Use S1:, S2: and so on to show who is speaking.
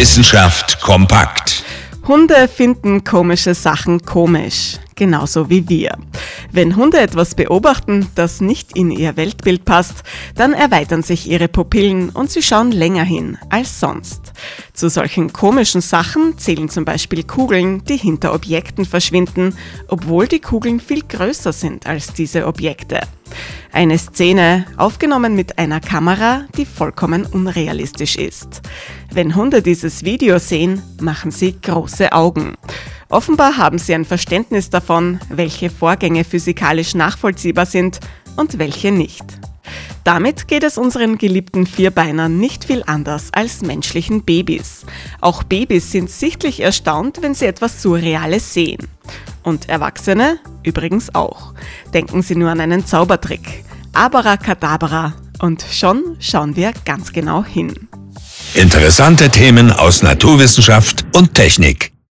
S1: Wissenschaft kompakt.
S2: Hunde finden komische Sachen komisch, genauso wie wir. Wenn Hunde etwas beobachten, das nicht in ihr Weltbild passt, dann erweitern sich ihre Pupillen und sie schauen länger hin als sonst. Zu solchen komischen Sachen zählen zum Beispiel Kugeln, die hinter Objekten verschwinden, obwohl die Kugeln viel größer sind als diese Objekte. Eine Szene, aufgenommen mit einer Kamera, die vollkommen unrealistisch ist. Wenn Hunde dieses Video sehen, machen sie große Augen. Offenbar haben sie ein Verständnis davon, welche Vorgänge physikalisch nachvollziehbar sind und welche nicht. Damit geht es unseren geliebten Vierbeinern nicht viel anders als menschlichen Babys. Auch Babys sind sichtlich erstaunt, wenn sie etwas Surreales sehen. Und Erwachsene übrigens auch. Denken Sie nur an einen Zaubertrick. Abracadabra. Und schon schauen wir ganz genau hin.
S1: Interessante Themen aus Naturwissenschaft und Technik.